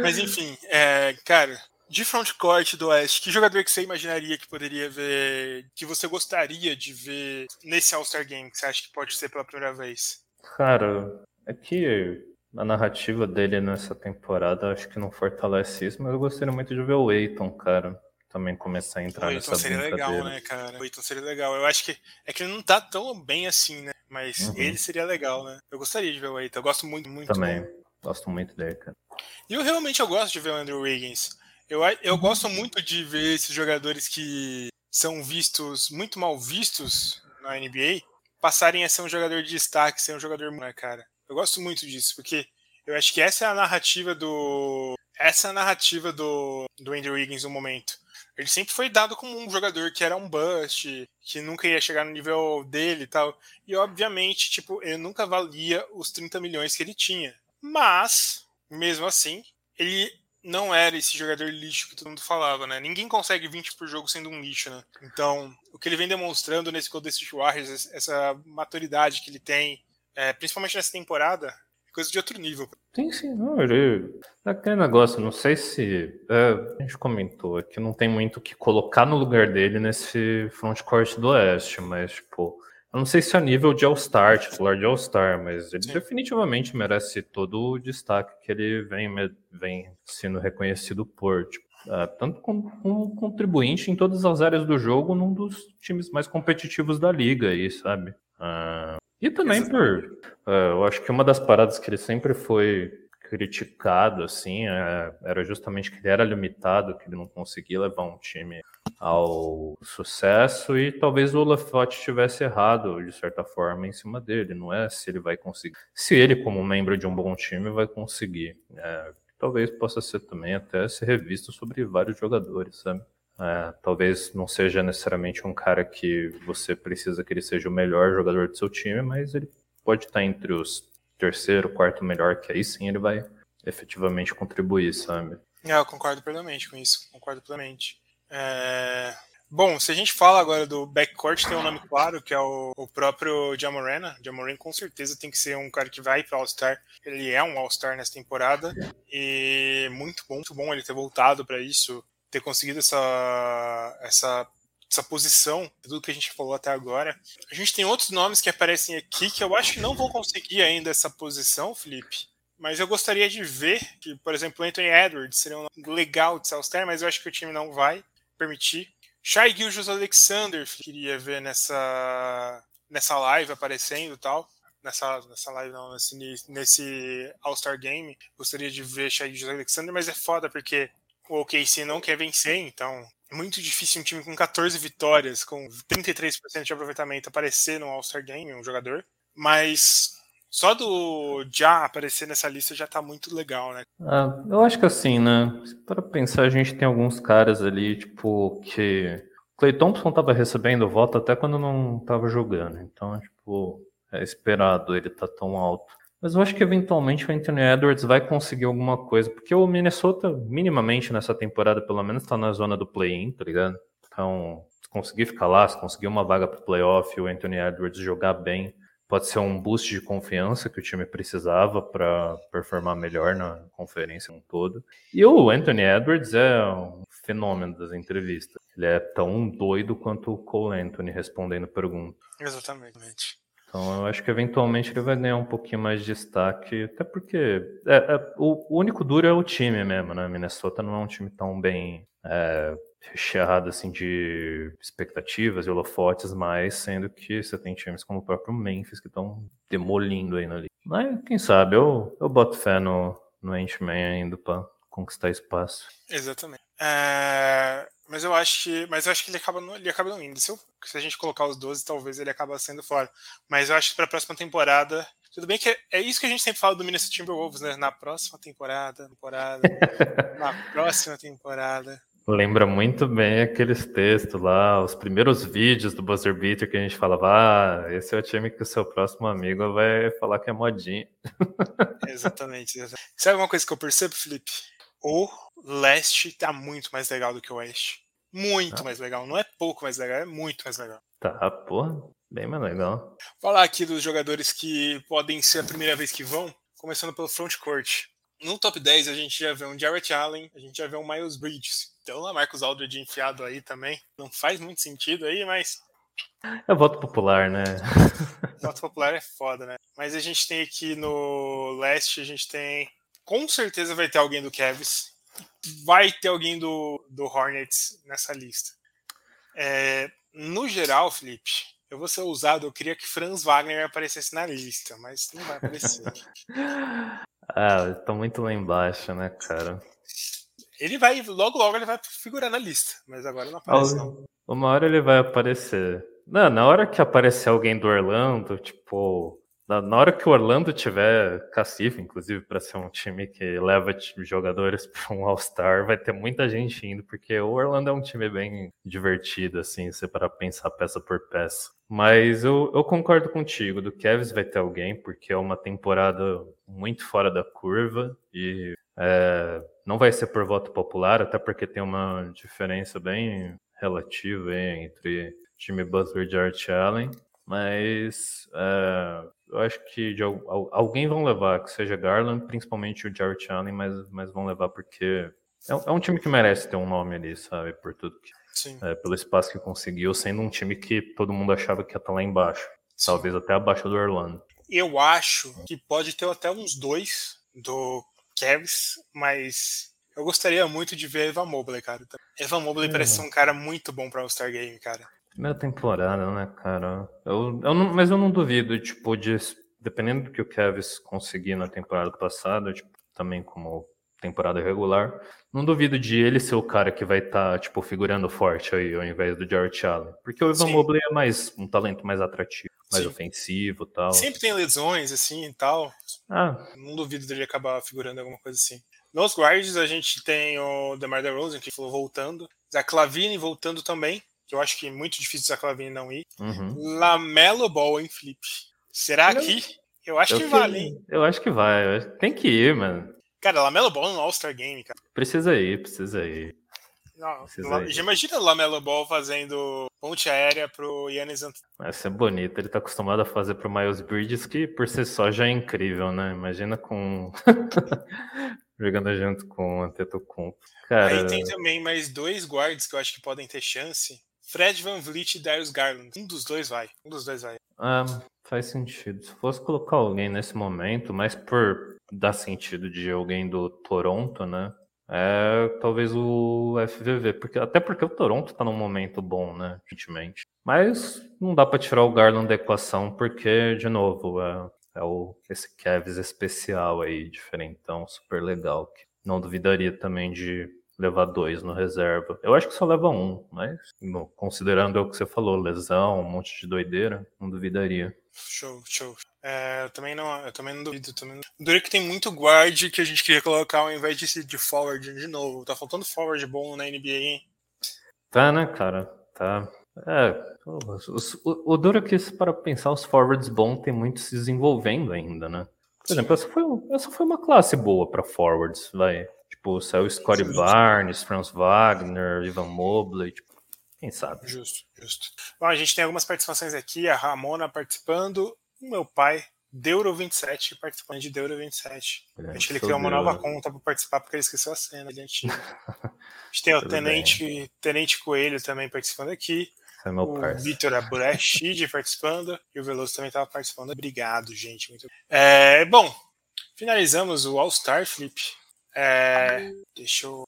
[SPEAKER 1] Mas enfim, é, cara, de frontcourt do Oeste, que jogador que você imaginaria que poderia ver, que você gostaria de ver nesse All-Star Game, que você acha que pode ser pela primeira vez?
[SPEAKER 2] Cara, é que a narrativa dele nessa temporada acho que não fortalece isso, mas eu gostaria muito de ver o Eiton, cara também começar a entrar o nessa
[SPEAKER 1] seria legal, né, cara? O Eiton seria legal. Eu acho que é que ele não tá tão bem assim, né? Mas uhum. ele seria legal, né? Eu gostaria de ver o Eiton. Eu gosto muito, muito.
[SPEAKER 2] Também. Gosto muito dele, cara.
[SPEAKER 1] E eu realmente eu gosto de ver o Andrew Wiggins. Eu, eu gosto muito de ver esses jogadores que são vistos, muito mal vistos na NBA, passarem a ser um jogador de destaque, ser um jogador, né, cara? Eu gosto muito disso, porque eu acho que essa é a narrativa do. Essa é a narrativa do, do Andrew Wiggins no momento. Ele sempre foi dado como um jogador que era um bust, que nunca ia chegar no nível dele e tal. E obviamente, tipo, ele nunca valia os 30 milhões que ele tinha. Mas, mesmo assim, ele não era esse jogador lixo que todo mundo falava, né? Ninguém consegue 20 por jogo sendo um lixo, né? Então, o que ele vem demonstrando nesse Golden State Warriors, essa maturidade que ele tem, é, principalmente nessa temporada, coisa de outro nível.
[SPEAKER 2] Sim, sim, não, ele... É aquele negócio, não sei se. É, a gente comentou que não tem muito o que colocar no lugar dele nesse frontcourt do Oeste, mas, tipo, eu não sei se é nível de All-Star, titular de All-Star, mas ele sim. definitivamente merece todo o destaque que ele vem, vem sendo reconhecido por. Tipo, é, tanto como, como contribuinte em todas as áreas do jogo, num dos times mais competitivos da liga aí, sabe? Uh, e também por. Uh, eu acho que uma das paradas que ele sempre foi criticado, assim, é, era justamente que ele era limitado, que ele não conseguia levar um time ao sucesso e talvez o Lafotte tivesse errado, de certa forma, em cima dele. Não é se ele vai conseguir. Se ele, como membro de um bom time, vai conseguir. É, talvez possa ser também até ser revisto sobre vários jogadores, sabe? É, talvez não seja necessariamente um cara que você precisa que ele seja o melhor jogador do seu time, mas ele pode estar entre os terceiro, quarto melhor, que aí sim ele vai efetivamente contribuir, sabe?
[SPEAKER 1] É, eu concordo plenamente com isso, concordo plenamente. É... Bom, se a gente fala agora do backcourt, tem um nome claro, que é o, o próprio Jamorana. Jamoran com certeza tem que ser um cara que vai para All-Star. Ele é um All-Star nessa temporada. E muito bom, muito bom ele ter voltado para isso ter conseguido essa, essa, essa posição, tudo que a gente falou até agora. A gente tem outros nomes que aparecem aqui que eu acho que não vão conseguir ainda essa posição, Felipe. Mas eu gostaria de ver que, por exemplo, Anthony Edwards seria um legal de All-Star, mas eu acho que o time não vai permitir. Shai Gilgeous Alexander queria ver nessa, nessa live aparecendo e tal. Nessa, nessa live, não, nesse, nesse All-Star Game. Gostaria de ver Shai Gilgeous Alexander, mas é foda porque o OKC não quer vencer, então É muito difícil um time com 14 vitórias, com 33% de aproveitamento aparecer no All-Star Game, um jogador. Mas só do Já aparecer nessa lista já tá muito legal, né?
[SPEAKER 2] Ah, eu acho que assim, né? Para pensar, a gente tem alguns caras ali, tipo, que. Clay Thompson tava recebendo voto até quando não tava jogando. Então, tipo, é esperado ele tá tão alto. Mas eu acho que eventualmente o Anthony Edwards vai conseguir alguma coisa, porque o Minnesota, minimamente nessa temporada, pelo menos, tá na zona do play-in, tá ligado? Então, se conseguir ficar lá, se conseguir uma vaga pro playoff, o Anthony Edwards jogar bem, pode ser um boost de confiança que o time precisava para performar melhor na conferência um todo. E o Anthony Edwards é um fenômeno das entrevistas. Ele é tão doido quanto o Cole Anthony respondendo perguntas.
[SPEAKER 1] Exatamente.
[SPEAKER 2] Então eu acho que eventualmente ele vai ganhar um pouquinho mais de destaque, até porque é, é, o, o, único duro é o time mesmo, né? Minnesota não é um time tão bem é, recheado assim de expectativas e holofotes, mas sendo que você tem times como o próprio Memphis que estão demolindo aí na liga. Mas quem sabe eu, eu boto fé no, no Ant-Man ainda para conquistar espaço.
[SPEAKER 1] Exatamente. É, mas eu acho que, mas eu acho que ele acaba, ele acaba não indo. Se, a gente colocar os 12, talvez ele acaba sendo fora. Mas eu acho que para a próxima temporada, tudo bem que é, é, isso que a gente sempre fala do Minnesota Timberwolves, né? Na próxima temporada, temporada, (laughs) na próxima temporada.
[SPEAKER 2] Lembra muito bem aqueles textos lá, os primeiros vídeos do Buzzer Beater que a gente falava, ah, esse é o time que o seu próximo amigo vai falar que é modinha. (laughs)
[SPEAKER 1] Exatamente, exatamente. Sabe uma coisa que eu percebo, Felipe? O leste tá muito mais legal do que o oeste. Muito ah. mais legal. Não é pouco mais legal, é muito mais legal.
[SPEAKER 2] Tá, porra. Bem mais legal.
[SPEAKER 1] Falar aqui dos jogadores que podem ser a primeira vez que vão, começando pelo frontcourt. No top 10 a gente já vê um Jarrett Allen, a gente já vê um Miles Bridges. Então o Marcos Aldridge enfiado aí também. Não faz muito sentido aí, mas.
[SPEAKER 2] É voto popular, né? (laughs)
[SPEAKER 1] voto popular é foda, né? Mas a gente tem aqui no leste, a gente tem. Com certeza vai ter alguém do Cavs. Vai ter alguém do, do Hornets nessa lista. É, no geral, Felipe, eu vou ser ousado, eu queria que Franz Wagner aparecesse na lista, mas não vai aparecer. (laughs)
[SPEAKER 2] Ah, tô muito lá embaixo, né, cara?
[SPEAKER 1] Ele vai, logo logo ele vai figurar na lista, mas agora não aparece, não.
[SPEAKER 2] Uma hora ele vai aparecer. Não, na hora que aparecer alguém do Orlando, tipo, na, hora que o Orlando tiver cacife, inclusive, para ser um time que leva jogadores (laughs) para um All-Star, vai ter muita gente indo, porque o Orlando é um time bem divertido, assim, se para pensar peça por peça. Mas eu, eu concordo contigo, do Kevs vai ter alguém, porque é uma temporada muito fora da curva e é, não vai ser por voto popular, até porque tem uma diferença bem relativa entre time Butler e George Allen. Mas é, eu acho que de, alguém vão levar, que seja Garland, principalmente o Jared Allen, mas, mas vão levar porque é, é, um time que merece ter um nome ali, sabe? Por tudo que. É, pelo espaço que conseguiu, sendo um time que todo mundo achava que ia estar lá embaixo. Sim. Talvez até abaixo do Orlando.
[SPEAKER 1] Eu acho que pode ter até uns dois do Cavs, mas eu gostaria muito de ver Evan Mobley, cara. Evan Mobley é. parece um cara muito bom para o Star Game, cara.
[SPEAKER 2] Primeira temporada, né, cara? Eu, eu não, mas eu não duvido, tipo, de. Dependendo do que o Kevs conseguir na temporada passada, tipo, também como temporada regular, não duvido de ele ser o cara que vai estar, tá, tipo, figurando forte aí, ao invés do Jared Allen. Porque o Ivan Mobley é mais um talento mais atrativo, mais Sim. ofensivo e tal.
[SPEAKER 1] Sempre tem lesões, assim, e tal. Ah. Não duvido dele acabar figurando alguma coisa assim. Nos guards, a gente tem o DeMar DeRozan, que falou voltando. Zach Lavine voltando também que eu acho que é muito difícil o Zaclavini não ir. Uhum. Lamelo Ball, hein, Felipe? Será não. que? Eu acho eu que, vale, hein?
[SPEAKER 2] Eu acho que vai. Tem que ir, mano.
[SPEAKER 1] Cara, Lamelo Ball no All-Star Game, cara.
[SPEAKER 2] Precisa ir, precisa ir.
[SPEAKER 1] Não, precisa ir. Já imagina o Lamelo Ball fazendo ponte aérea pro Yannis
[SPEAKER 2] Vai ser bonito. Ele tá acostumado a fazer pro Miles Bridges, que por si só já é incrível, né? Imagina com. (laughs) Jogando junto com o Antetokounmpo. Cara...
[SPEAKER 1] Aí tem também mais dois guards que eu acho que podem ter chance. Fred Van Vliet e Darius Garland. Um dos dois vai. Um dos dois vai.
[SPEAKER 2] Ah, faz sentido. Se fosse colocar alguém nesse momento, mas por dar sentido de alguém do Toronto, né? É talvez o FVV, porque até porque o Toronto tá num momento bom, né, recentemente. Mas não dá para tirar o Garland da equação, porque, de novo, é, é o, esse Cavs especial aí, diferentão, super legal. Que não duvidaria também de levar dois no reserva. Eu acho que só leva um, mas considerando o que você falou, lesão, um monte de doideira, não duvidaria.
[SPEAKER 1] Show, show. É, eu também não, eu também não duvido. Também não... que tem muito guard que a gente queria colocar ao invés de, de forward de novo. Tá faltando forward bom na NBA, hein?
[SPEAKER 2] Tá, né, cara? Tá. É, o, o, o duro é que, para pensar, os forwards bons tem muito se desenvolvendo ainda, né? Por exemplo, essa foi, essa foi uma classe boa para forwards, vai. Tipo, saiu Scotty Barnes, Franz Wagner, Ivan Mobley, tipo, quem sabe?
[SPEAKER 1] Justo, justo. Bom, a gente tem algumas participações aqui, a Ramona participando, o meu pai, Deuro27, participando de Deuro27. É, Acho que ele criou uma nova conta para participar porque ele esqueceu a cena. A gente, (laughs) a gente tem o Tenente, Tenente Coelho também participando aqui.
[SPEAKER 2] É meu o
[SPEAKER 1] Vitor Aburechid (laughs) participando e o Veloso também estava participando. Obrigado, gente. Muito é, bom, finalizamos o All-Star Flip. É, deixa eu.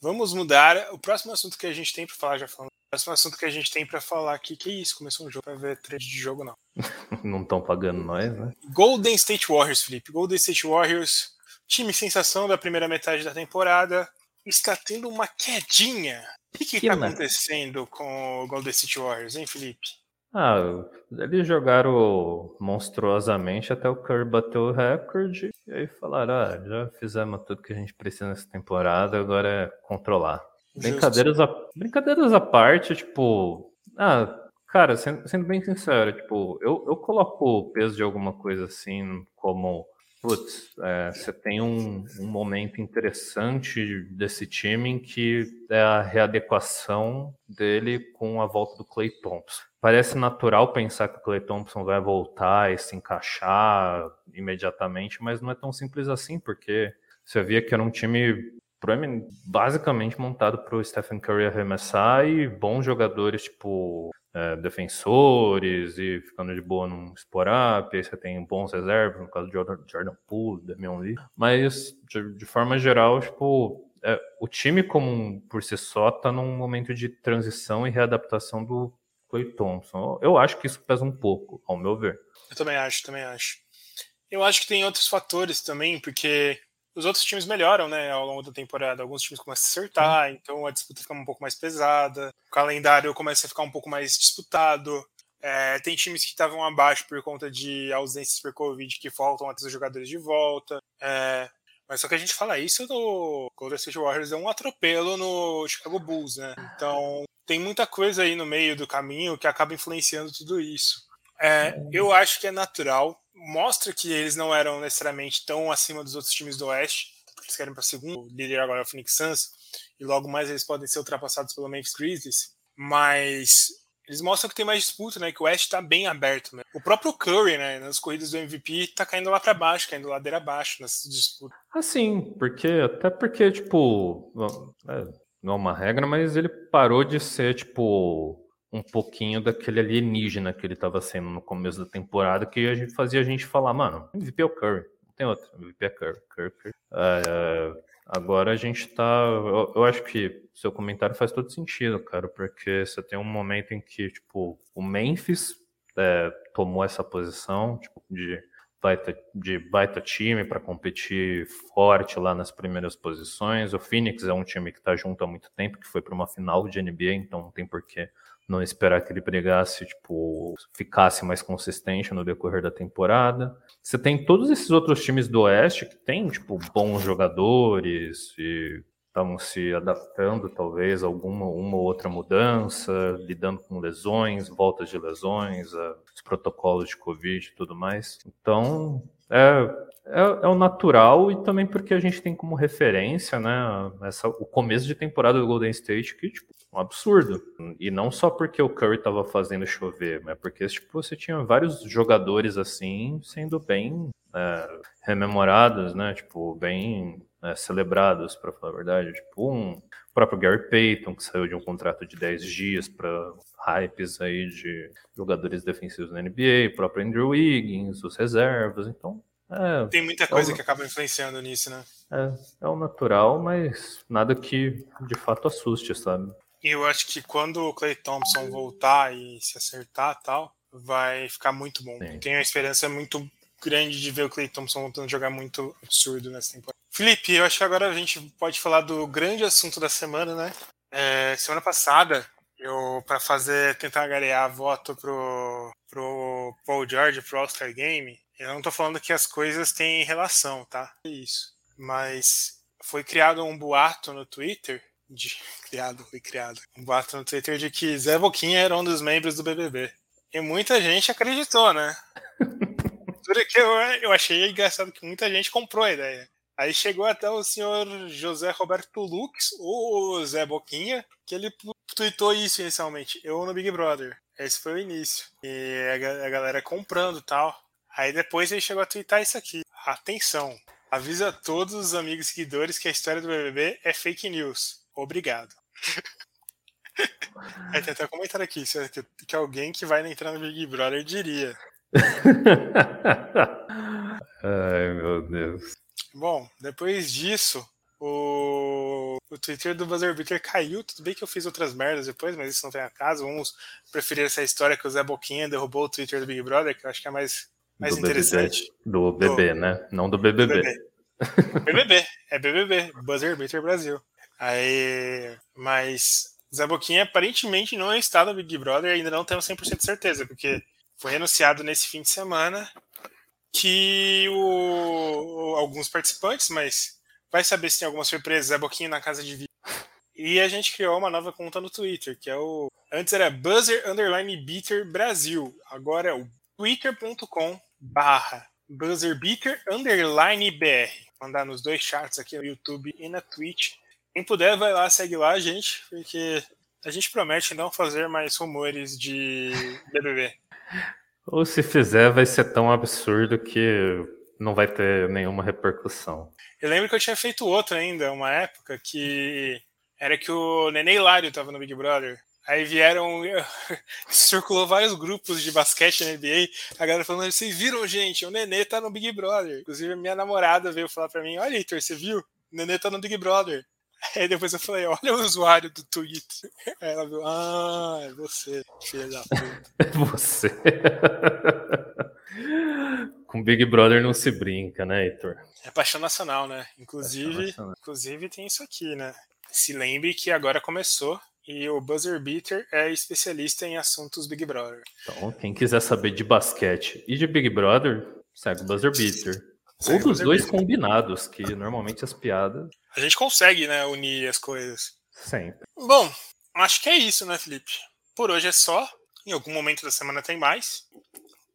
[SPEAKER 1] Vamos mudar. O próximo assunto que a gente tem para falar, já falando. O próximo assunto que a gente tem para falar aqui, que isso? Começou um jogo para ver trade de jogo, não. (laughs)
[SPEAKER 2] não estão pagando nós, né?
[SPEAKER 1] Golden State Warriors, Felipe. Golden State Warriors, time sensação da primeira metade da temporada, está tendo uma quedinha. O que está acontecendo com o Golden State Warriors, hein, Felipe?
[SPEAKER 2] Ah, eles jogaram monstruosamente até o Curry bater o recorde e aí falaram: ah, já fizemos tudo que a gente precisa nessa temporada, agora é controlar. Brincadeiras a, brincadeiras à parte, tipo. Ah, cara, sendo, sendo bem sincero, tipo, eu, eu coloco o peso de alguma coisa assim como putz, é, você tem um, um, momento interessante desse time em que é a readequação dele com a volta do Clay Thompson. Parece natural pensar que o Clay Thompson vai voltar e se encaixar imediatamente, mas não é tão simples assim, porque você via que era um time basicamente montado para o Stephen Curry arremessar e bons jogadores, tipo é, defensores e ficando de boa num sport-up, aí você tem bons reservas, no caso de Jordan, Poole, Damian Lee, mas de, de forma geral, tipo, é, o time como por si só está num momento de transição e readaptação do Clay Thompson. Eu acho que isso pesa um pouco, ao meu ver.
[SPEAKER 1] Eu também acho, também acho. Eu acho que tem outros fatores também, porque os outros times melhoram, né, ao longo da temporada. Alguns times começam a acertar, Sim. então a disputa fica um pouco mais pesada. O calendário começa a ficar um pouco mais disputado. É, tem times que estavam abaixo por conta de ausências por Covid que faltam até os jogadores de volta. É, mas só que a gente fala isso do Golden State Warriors é um atropelo no Chicago Bulls, né? Então tem muita coisa aí no meio do caminho que acaba influenciando tudo isso. É, eu acho que é natural mostra que eles não eram necessariamente tão acima dos outros times do Oeste. Eles querem para segundo, o líder agora é o Phoenix Suns, e logo mais eles podem ser ultrapassados pelo Memphis Grizzlies. Mas eles mostram que tem mais disputa, né? Que o Oeste está bem aberto. Né? O próprio Curry, né? Nas corridas do MVP, tá caindo lá para baixo, caindo ladeira abaixo nessas disputas.
[SPEAKER 2] Ah, sim, porque até porque, tipo, é, não é uma regra, mas ele parou de ser, tipo, um pouquinho daquele alienígena que ele estava sendo no começo da temporada, que a gente fazia a gente falar, mano, MVP é o Curry, não tem outro, MVP é Curry, Curry, Curry. É, agora a gente tá, eu, eu, acho que seu comentário faz todo sentido, cara, porque você tem um momento em que, tipo, o Memphis é, tomou essa posição, tipo, de baita, de baita time para competir forte lá nas primeiras posições. O Phoenix é um time que está junto há muito tempo, que foi para uma final de NBA, então não tem porquê não esperar que ele brigasse, tipo, ficasse mais consistente no decorrer da temporada. Você tem todos esses outros times do Oeste que tem, tipo, bons jogadores e estavam se adaptando, talvez, a alguma uma ou outra mudança, lidando com lesões, voltas de lesões, os protocolos de Covid e tudo mais. Então, é, é, é, o natural e também porque a gente tem como referência, né, essa, o começo de temporada do Golden State, que, tipo, um absurdo. E não só porque o Curry estava fazendo chover, mas porque, tipo, você tinha vários jogadores, assim, sendo bem é, rememorados, né, tipo, bem é, celebrados, para falar a verdade. Tipo, um, o próprio Gary Payton, que saiu de um contrato de 10 dias para hypes aí de jogadores defensivos na NBA, o próprio Andrew Wiggins, os reservas, então
[SPEAKER 1] é, Tem muita coisa é o, que acaba influenciando nisso, né?
[SPEAKER 2] É, é o natural, mas nada que de fato assuste, sabe?
[SPEAKER 1] Eu acho que quando o Clay Thompson voltar e se acertar tal, vai ficar muito bom. Sim. Tenho uma esperança muito grande de ver o Clay Thompson voltando a jogar muito absurdo nessa temporada. Felipe, eu acho que agora a gente pode falar do grande assunto da semana, né? É, semana passada, eu, para fazer, tentar garear voto pro, pro Paul George, pro All-Star Game, eu não tô falando que as coisas têm relação, tá? É isso. Mas foi criado um boato no Twitter, de, (laughs) criado, foi criado, um boato no Twitter de que Zé Boquinha era um dos membros do BBB. E muita gente acreditou, né? (laughs) Tudo que eu, eu achei engraçado que muita gente comprou a ideia. Aí chegou até o senhor José Roberto Lux, ou Zé Boquinha, que ele tweetou isso inicialmente. Eu no Big Brother. Esse foi o início. E a galera comprando e tal. Aí depois ele chegou a twittar isso aqui. Atenção. Avisa a todos os amigos seguidores que a história do BBB é fake news. Obrigado. (laughs) Aí tem até um comentário aqui, que, que alguém que vai entrar no Big Brother diria. (laughs)
[SPEAKER 2] Ai, meu Deus.
[SPEAKER 1] Bom, depois disso, o, o Twitter do Buzzer Beater caiu. Tudo bem que eu fiz outras merdas depois, mas isso não tem acaso. Vamos preferir essa história que o Zé Boquinha derrubou o Twitter do Big Brother, que eu acho que é mais, mais
[SPEAKER 2] do
[SPEAKER 1] interessante.
[SPEAKER 2] BBB, do BB, do, né? Não do BBB.
[SPEAKER 1] BBB. BBB, é BBB, Buzzer Beater Brasil. Aí, mas Zé Boquinha aparentemente não está no Big Brother, ainda não temos 100% de certeza, porque foi anunciado nesse fim de semana que o, alguns participantes, mas vai saber se tem alguma surpresa, Zé Boquinha na casa de vídeo. E a gente criou uma nova conta no Twitter, que é o. Antes era Buzzer Underline Beater Brasil. Agora é o twitter.com barra buzzerbeater underline BR. Mandar nos dois chats aqui no YouTube e na Twitch. Quem puder, vai lá, segue lá, gente, porque a gente promete não fazer mais rumores de BBB.
[SPEAKER 2] Ou se fizer, vai ser tão absurdo que não vai ter nenhuma repercussão.
[SPEAKER 1] Eu lembro que eu tinha feito outro ainda, uma época, que era que o Nenê Hilário tava no Big Brother. Aí vieram, (laughs) circulou vários grupos de basquete na NBA, a galera falando, vocês viram, gente, o Nenê tá no Big Brother. Inclusive, minha namorada veio falar pra mim, olha, Heitor, você viu? O Nenê tá no Big Brother. (laughs) Aí depois eu falei, olha o usuário do Twitter. Aí ela viu, ah, é você, filha da puta. (laughs)
[SPEAKER 2] É você. Com Big Brother não se brinca, né, Heitor?
[SPEAKER 1] É paixão nacional, né? Inclusive, nacional. inclusive tem isso aqui, né? Se lembre que agora começou e o Buzzer Beater é especialista em assuntos Big Brother.
[SPEAKER 2] Então, quem quiser saber de basquete e de Big Brother, segue o Buzzer Beater. Ou dos dois combinados, que normalmente as piadas.
[SPEAKER 1] A gente consegue, né, unir as coisas.
[SPEAKER 2] Sempre.
[SPEAKER 1] Bom, acho que é isso, né, Felipe? Por hoje é só. Em algum momento da semana tem mais.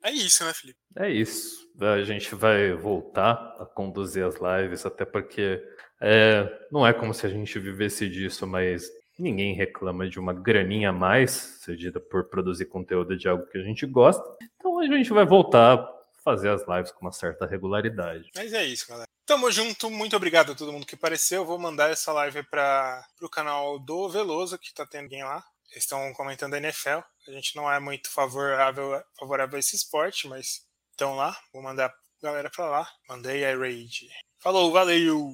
[SPEAKER 1] É isso, né, Felipe?
[SPEAKER 2] É isso. A gente vai voltar a conduzir as lives, até porque é, não é como se a gente vivesse disso, mas ninguém reclama de uma graninha a mais, cedida por produzir conteúdo de algo que a gente gosta. Então a gente vai voltar fazer as lives com uma certa regularidade.
[SPEAKER 1] Mas é isso, galera. Tamo junto, muito obrigado a todo mundo que apareceu. Vou mandar essa live para o canal do Veloso, que tá tendo alguém lá. Eles estão comentando a NFL. A gente não é muito favorável, favorável a esse esporte, mas estão lá. Vou mandar a galera para lá. Mandei a raid. Falou, valeu!